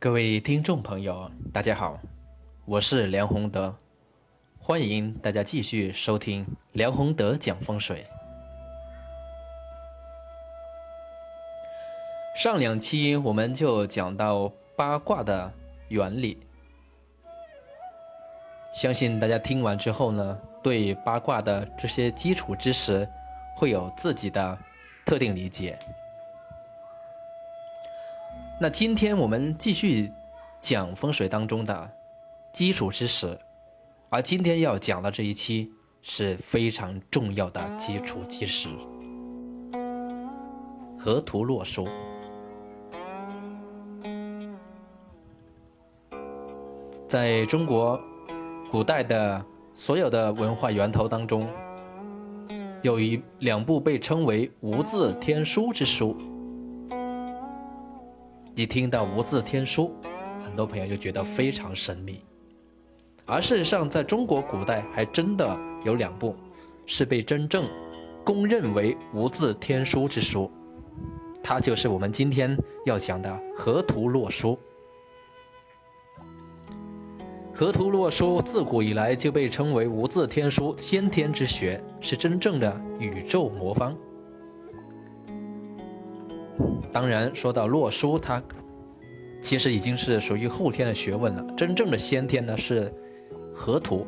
各位听众朋友，大家好，我是梁宏德，欢迎大家继续收听梁宏德讲风水。上两期我们就讲到八卦的原理，相信大家听完之后呢，对八卦的这些基础知识会有自己的特定理解。那今天我们继续讲风水当中的基础知识，而今天要讲的这一期是非常重要的基础知识——河图洛书。在中国古代的所有的文化源头当中，有一两部被称为无字天书之书。一听到无字天书，很多朋友就觉得非常神秘。而事实上，在中国古代还真的有两部是被真正公认为无字天书之书，它就是我们今天要讲的《河图洛书》。《河图洛书》自古以来就被称为无字天书，先天之学，是真正的宇宙魔方。当然，说到洛书，它其实已经是属于后天的学问了。真正的先天呢是河图。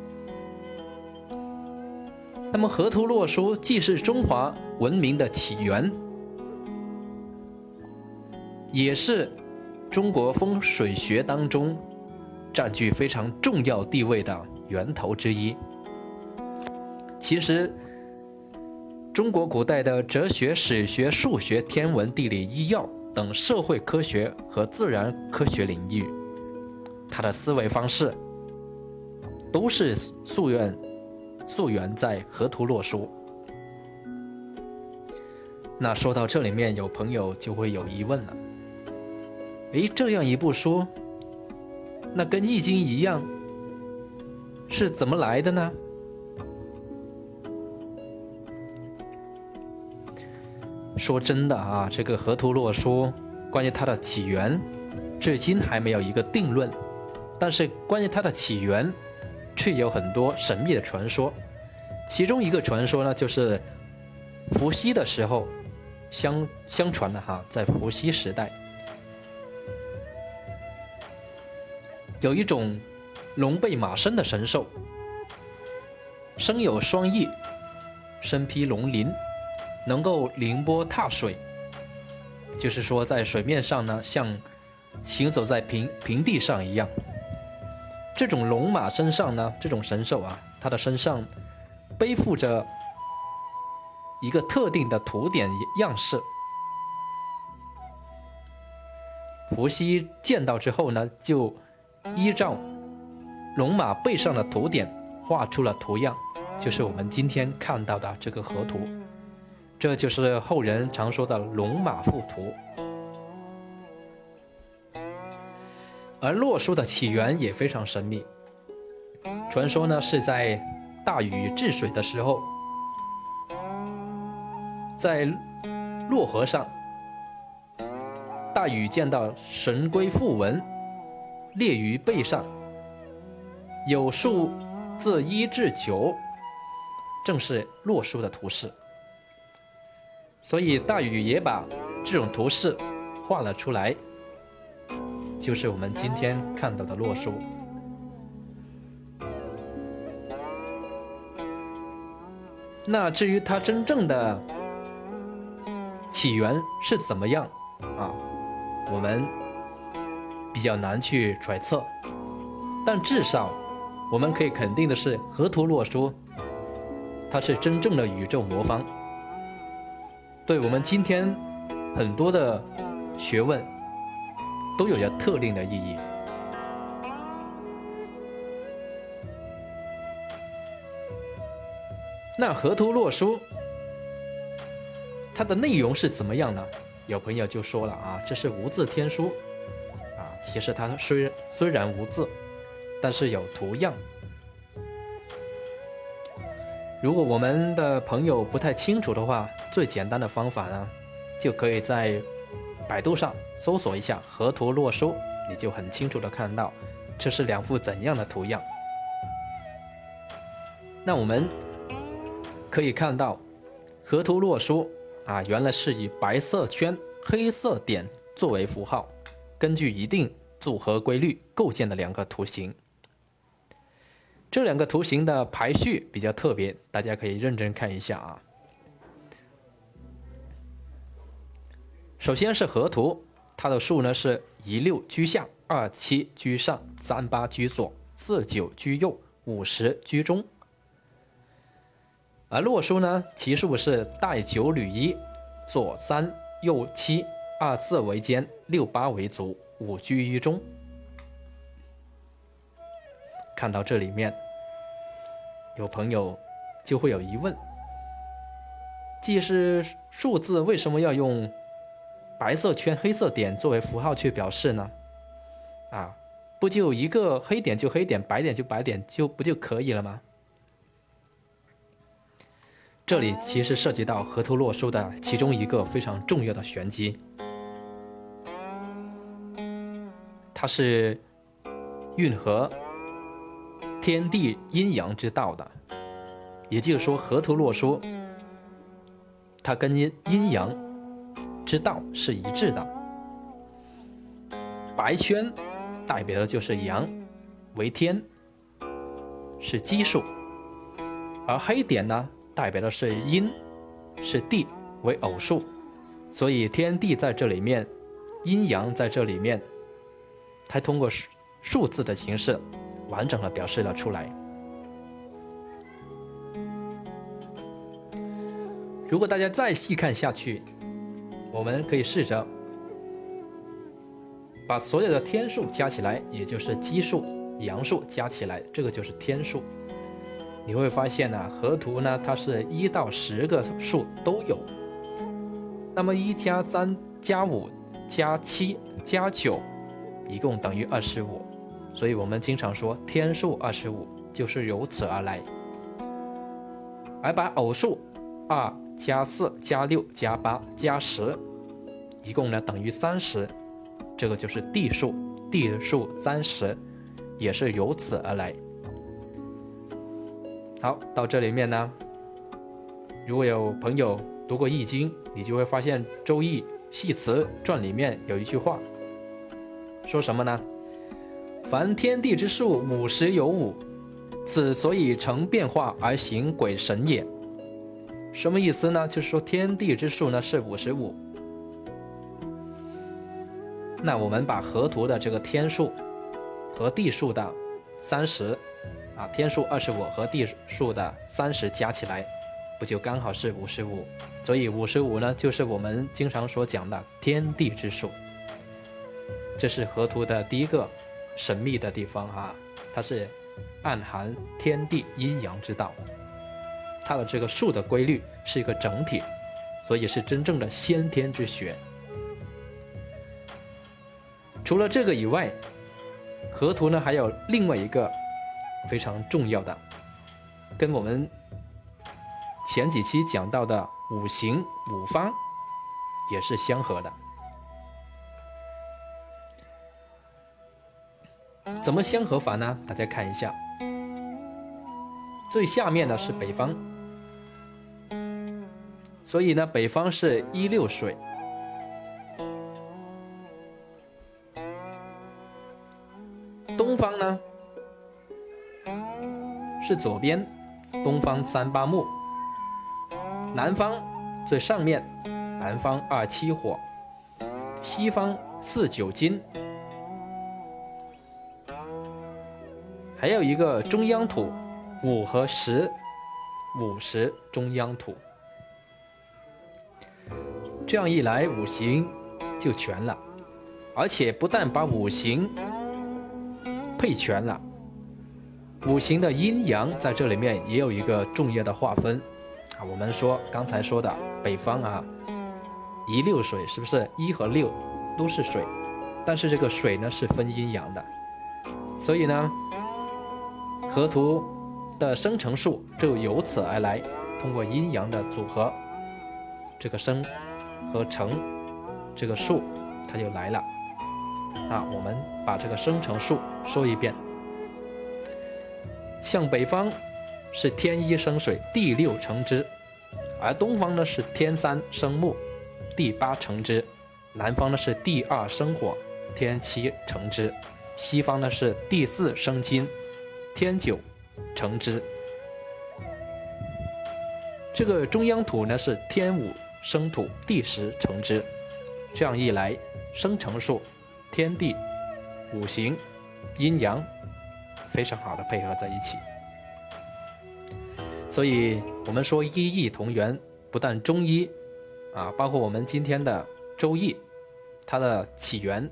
那么河图洛书既是中华文明的起源，也是中国风水学当中占据非常重要地位的源头之一。其实。中国古代的哲学、史学、数学、天文、地理、医药等社会科学和自然科学领域，他的思维方式都是溯源溯源在河图洛书。那说到这里面，有朋友就会有疑问了：诶，这样一部书，那跟《易经》一样，是怎么来的呢？说真的啊，这个河图洛书关于它的起源，至今还没有一个定论。但是关于它的起源，却有很多神秘的传说。其中一个传说呢，就是伏羲的时候，相相传的哈，在伏羲时代，有一种龙背马身的神兽，生有双翼，身披龙鳞。能够凌波踏水，就是说在水面上呢，像行走在平平地上一样。这种龙马身上呢，这种神兽啊，它的身上背负着一个特定的图点样式。伏羲见到之后呢，就依照龙马背上的图点画出了图样，就是我们今天看到的这个河图。这就是后人常说的龙马附图，而洛书的起源也非常神秘。传说呢是在大禹治水的时候，在洛河上，大禹见到神龟符文列于背上，有数字一至九，正是洛书的图示。所以大禹也把这种图示画了出来，就是我们今天看到的洛书。那至于它真正的起源是怎么样啊，我们比较难去揣测。但至少我们可以肯定的是，河图洛书它是真正的宇宙魔方。对我们今天很多的学问都有着特定的意义。那河图洛书它的内容是怎么样呢？有朋友就说了啊，这是无字天书啊，其实它虽虽然无字，但是有图样。如果我们的朋友不太清楚的话，最简单的方法呢，就可以在百度上搜索一下“河图洛书”，你就很清楚的看到这是两幅怎样的图样。那我们可以看到，河图洛书啊，原来是以白色圈、黑色点作为符号，根据一定组合规律构建的两个图形。这两个图形的排序比较特别，大家可以认真看一下啊。首先是河图，它的数呢是一六居下，二七居上，三八居左，四九居右，五十居中。而洛书呢，其数是带九履一，左三右七，二字为尖，六八为足，五居于中。看到这里面，有朋友就会有疑问：既是数字，为什么要用白色圈、黑色点作为符号去表示呢？啊，不就一个黑点就黑点，白点就白点，就不就可以了吗？这里其实涉及到河图洛书的其中一个非常重要的玄机，它是运河天地阴阳之道的，也就是说，河图洛书它跟阴阴阳之道是一致的。白圈代表的就是阳为天，是奇数，而黑点呢？代表的是阴，是地为偶数，所以天地在这里面，阴阳在这里面，它通过数数字的形式，完整的表示了出来。如果大家再细看下去，我们可以试着把所有的天数加起来，也就是奇数、阳数加起来，这个就是天数。你会发现呢，河图呢，它是一到十个数都有。那么一加三加五加七加九，一共等于二十五。所以我们经常说天数二十五就是由此而来。而把偶数二加四加六加八加十，一共呢等于三十，这个就是地数，地数三十，也是由此而来。好，到这里面呢，如果有朋友读过《易经》，你就会发现《周易系辞传》里面有一句话，说什么呢？凡天地之数，五十有五，此所以成变化而行鬼神也。什么意思呢？就是说天地之数呢是五十五。那我们把河图的这个天数和地数的三十。啊，天数二十五和地数的三十加起来，不就刚好是五十五？所以五十五呢，就是我们经常所讲的天地之数。这是河图的第一个神秘的地方啊，它是暗含天地阴阳之道。它的这个数的规律是一个整体，所以是真正的先天之学。除了这个以外，河图呢还有另外一个。非常重要的，跟我们前几期讲到的五行五方也是相合的。怎么相合法呢？大家看一下，最下面的是北方，所以呢，北方是一六水，东方呢？是左边，东方三八木；南方最上面，南方二七火；西方四九金，还有一个中央土，五和十，五十中央土。这样一来，五行就全了，而且不但把五行配全了。五行的阴阳在这里面也有一个重要的划分啊。我们说刚才说的北方啊，一六水是不是一和六都是水？但是这个水呢是分阴阳的，所以呢，河图的生成数就由此而来，通过阴阳的组合，这个生和成这个数它就来了。啊，我们把这个生成数说一遍。向北方是天一生水，地六成之；而东方呢是天三生木，地八成之；南方呢是地二生火，天七成之；西方呢是地四生金，天九成之。这个中央土呢是天五生土，地十成之。这样一来，生成数、天地、五行、阴阳非常好的配合在一起。所以，我们说一异同源，不但中医啊，包括我们今天的周易，它的起源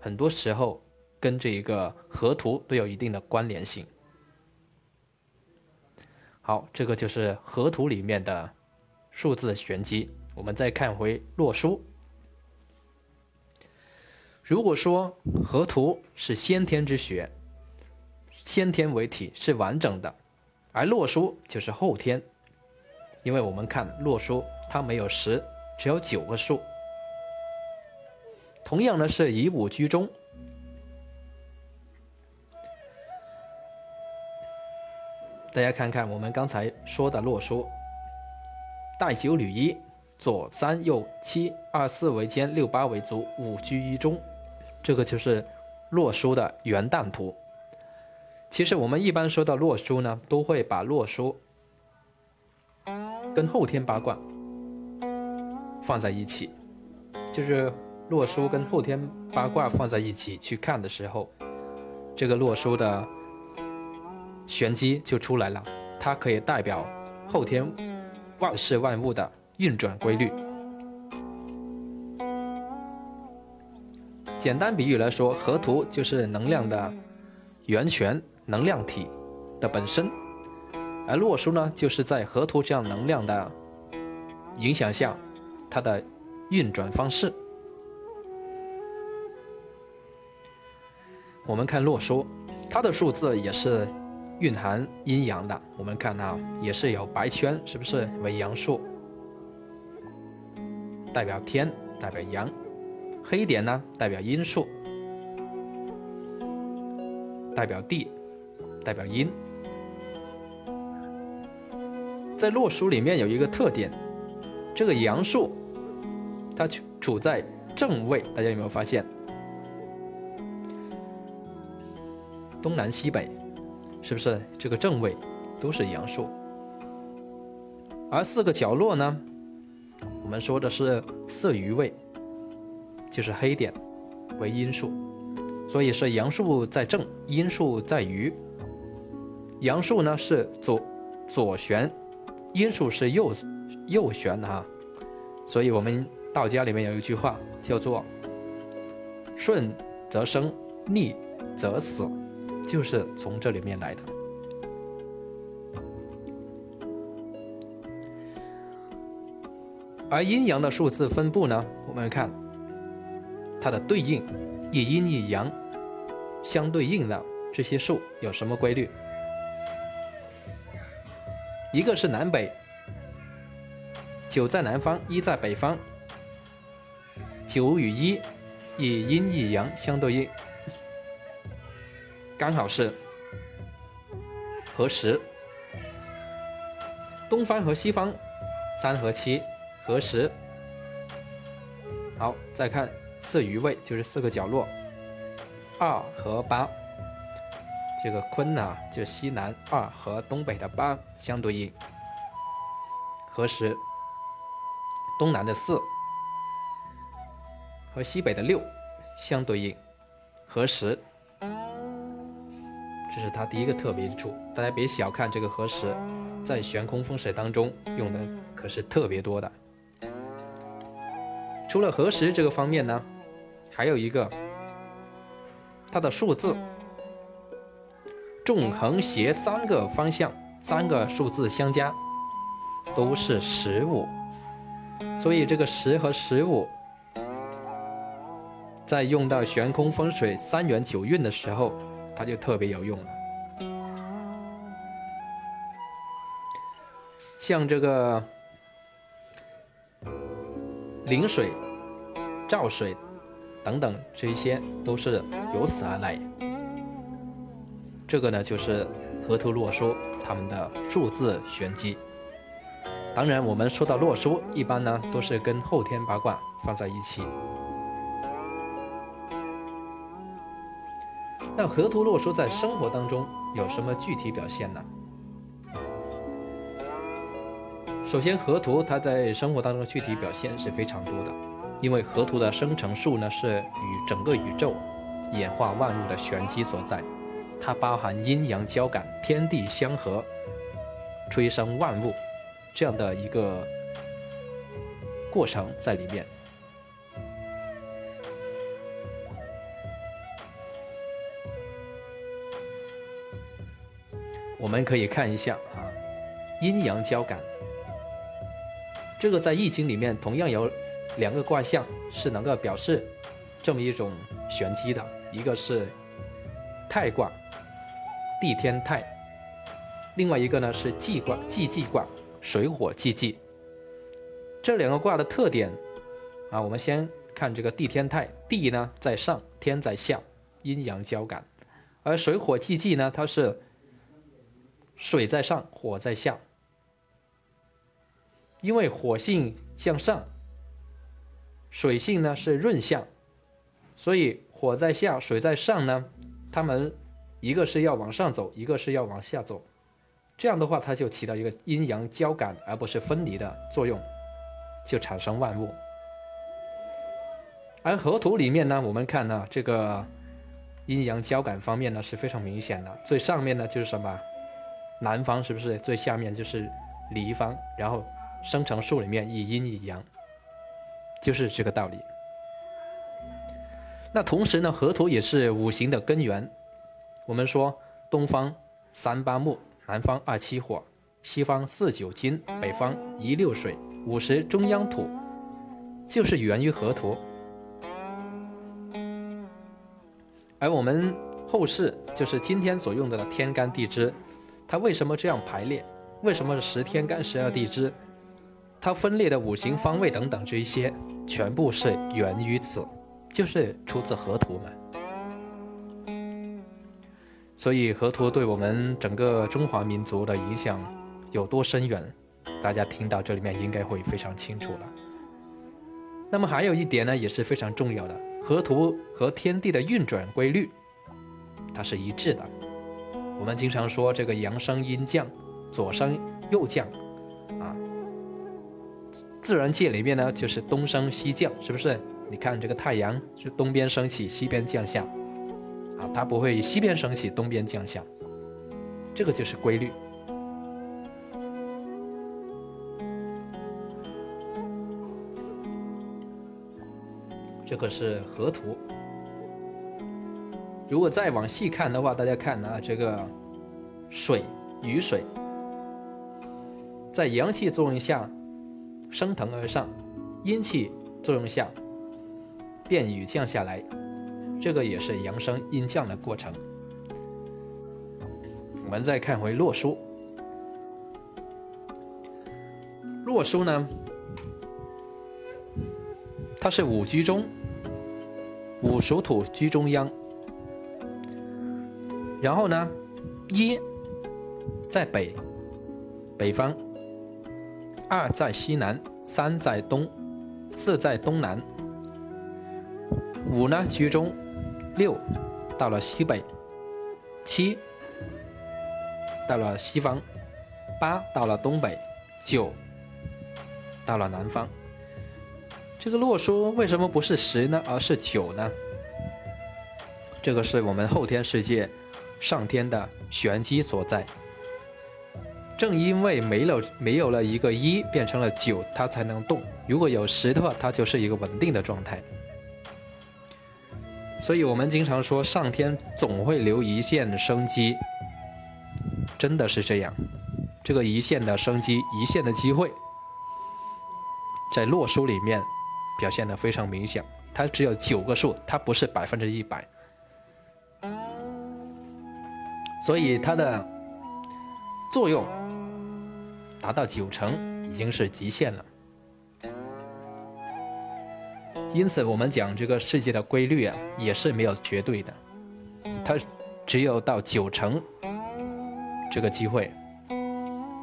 很多时候跟这一个河图都有一定的关联性。好，这个就是河图里面的数字玄机。我们再看回洛书。如果说河图是先天之学，先天为体是完整的，而洛书就是后天，因为我们看洛书它没有十，只有九个数。同样呢是以五居中。大家看看我们刚才说的洛书，带九履一，左三右七，二四为肩，六八为足，五居一中，这个就是洛书的元旦图。其实我们一般说到洛书呢，都会把洛书跟后天八卦放在一起，就是洛书跟后天八卦放在一起去看的时候，这个洛书的。玄机就出来了，它可以代表后天万事万物的运转规律。简单比喻来说，河图就是能量的源泉、能量体的本身，而洛书呢，就是在河图这样能量的影响下，它的运转方式。我们看洛书，它的数字也是。蕴含阴阳的，我们看啊，也是有白圈，是不是为阳数，代表天，代表阳；黑点呢，代表阴数，代表地，代表阴。在洛书里面有一个特点，这个阳数，它处处在正位，大家有没有发现？东南西北。是不是这个正位都是阳数？而四个角落呢？我们说的是色余位，就是黑点为阴数，所以是阳数在正，阴数在余。阳数呢是左左旋，阴数是右右旋哈。所以我们道家里面有一句话叫做“顺则生，逆则死”。就是从这里面来的，而阴阳的数字分布呢？我们看它的对应，一阴一阳相对应的这些数有什么规律？一个是南北，九在南方，一在北方，九与一以阴一阳相对应。刚好是合十，东方和西方三和七合十。好，再看四余位，就是四个角落，二和八。这个坤呢，就西南二和东北的八相对应，合十。东南的四和西北的六相对应，合十。这是它第一个特别之处，大家别小看这个合十，在悬空风水当中用的可是特别多的。除了合十这个方面呢，还有一个它的数字，纵横斜三个方向，三个数字相加都是十五，所以这个十和十五，在用到悬空风水三元九运的时候。它就特别有用了，像这个临水、照水等等，这些都是由此而来。这个呢，就是河图洛书他们的数字玄机。当然，我们说到洛书，一般呢都是跟后天八卦放在一起。那河图洛书在生活当中有什么具体表现呢？首先，河图它在生活当中的具体表现是非常多的，因为河图的生成数呢是与整个宇宙演化万物的玄机所在，它包含阴阳交感、天地相合、催生万物这样的一个过程在里面。我们可以看一下啊，阴阳交感。这个在易经里面同样有两个卦象是能够表示这么一种玄机的，一个是太卦，地天太；另外一个呢是济卦，济济卦，水火既济。这两个卦的特点啊，我们先看这个地天太，地呢在上，天在下，阴阳交感；而水火既济呢，它是水在上，火在下。因为火性向上，水性呢是润下，所以火在下，水在上呢，它们一个是要往上走，一个是要往下走，这样的话它就起到一个阴阳交感而不是分离的作用，就产生万物。而河图里面呢，我们看呢这个阴阳交感方面呢是非常明显的，最上面呢就是什么南方，是不是？最下面就是离方，然后。生成数里面一阴一阳，就是这个道理。那同时呢，河图也是五行的根源。我们说东方三八木，南方二七火，西方四九金，北方一六水，五十中央土，就是源于河图。而我们后世就是今天所用的天干地支，它为什么这样排列？为什么是十天干十二地支？它分裂的五行方位等等这一些，全部是源于此，就是出自河图嘛。所以河图对我们整个中华民族的影响有多深远，大家听到这里面应该会非常清楚了。那么还有一点呢，也是非常重要的，河图和天地的运转规律，它是一致的。我们经常说这个阳升阴降，左升右降。啊自然界里面呢，就是东升西降，是不是？你看这个太阳是东边升起，西边降下，啊，它不会西边升起，东边降下，这个就是规律。这个是河图。如果再往细看的话，大家看啊，这个水，雨水，在阳气作用下。升腾而上，阴气作用下，便雨降下来，这个也是阳升阴降的过程。我们再看回洛书，洛书呢，它是五居中，五属土居中央，然后呢，一在北，北方。二在西南，三在东，四在东南，五呢居中，六到了西北，七到了西方，八到了东北，九到了南方。这个洛书为什么不是十呢，而是九呢？这个是我们后天世界上天的玄机所在。正因为没了没有了一个一，变成了九，它才能动。如果有十的话，它就是一个稳定的状态。所以我们经常说，上天总会留一线生机，真的是这样。这个一线的生机，一线的机会，在洛书里面表现的非常明显。它只有九个数，它不是百分之一百，所以它的作用。达到九成已经是极限了。因此，我们讲这个世界的规律啊，也是没有绝对的，它只有到九成这个机会，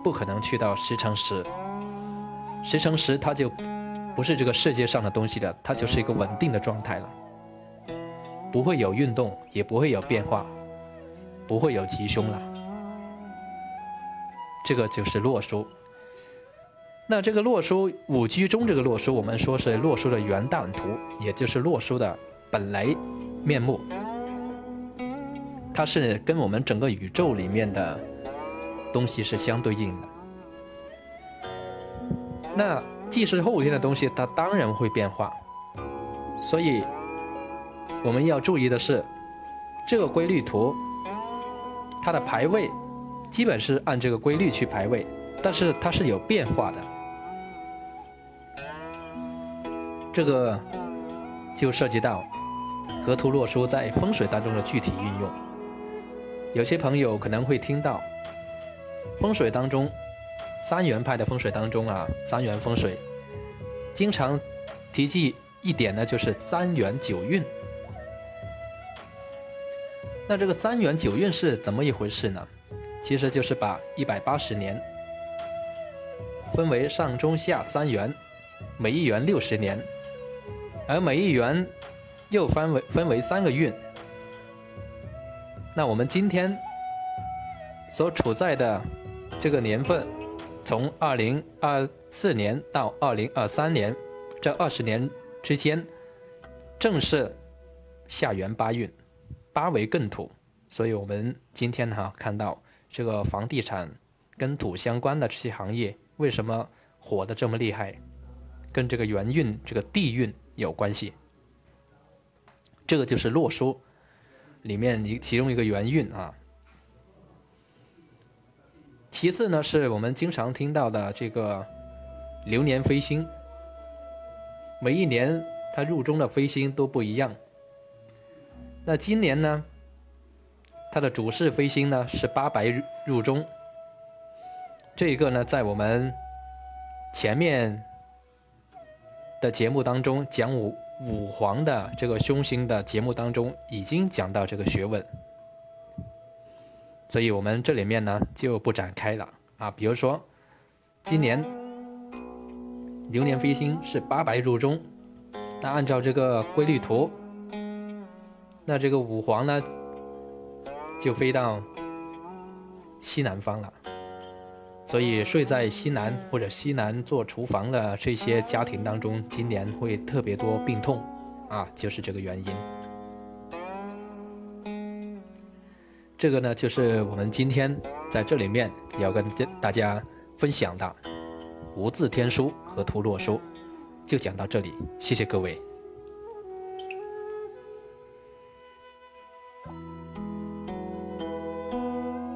不可能去到十乘十。十乘十，它就不是这个世界上的东西了，它就是一个稳定的状态了，不会有运动，也不会有变化，不会有吉凶了。这个就是洛书。那这个洛书五居中，这个洛书，我们说是洛书的元旦图，也就是洛书的本来面目。它是跟我们整个宇宙里面的东西是相对应的。那既是后天的东西，它当然会变化。所以我们要注意的是，这个规律图，它的排位基本是按这个规律去排位，但是它是有变化的。这个就涉及到河图洛书在风水当中的具体运用。有些朋友可能会听到风水当中三元派的风水当中啊，三元风水经常提及一点呢，就是三元九运。那这个三元九运是怎么一回事呢？其实就是把一百八十年分为上中下三元，每一元六十年。而每一元又分为分为三个运，那我们今天所处在的这个年份，从二零二四年到二零二三年这二十年之间，正是下元八运，八为艮土，所以我们今天哈看到这个房地产跟土相关的这些行业为什么火的这么厉害，跟这个元运这个地运。有关系，这个就是洛书里面一其中一个元运啊。其次呢，是我们经常听到的这个流年飞星，每一年它入中的飞星都不一样。那今年呢，它的主事飞星呢是八白入中，这一个呢在我们前面。的节目当中讲五五黄的这个凶星的节目当中已经讲到这个学问，所以我们这里面呢就不展开了啊。比如说，今年流年飞星是八白入中，那按照这个规律图，那这个五黄呢就飞到西南方了。所以睡在西南或者西南做厨房的这些家庭当中，今年会特别多病痛，啊，就是这个原因。这个呢，就是我们今天在这里面要跟大家分享的无字天书和图洛书，就讲到这里，谢谢各位。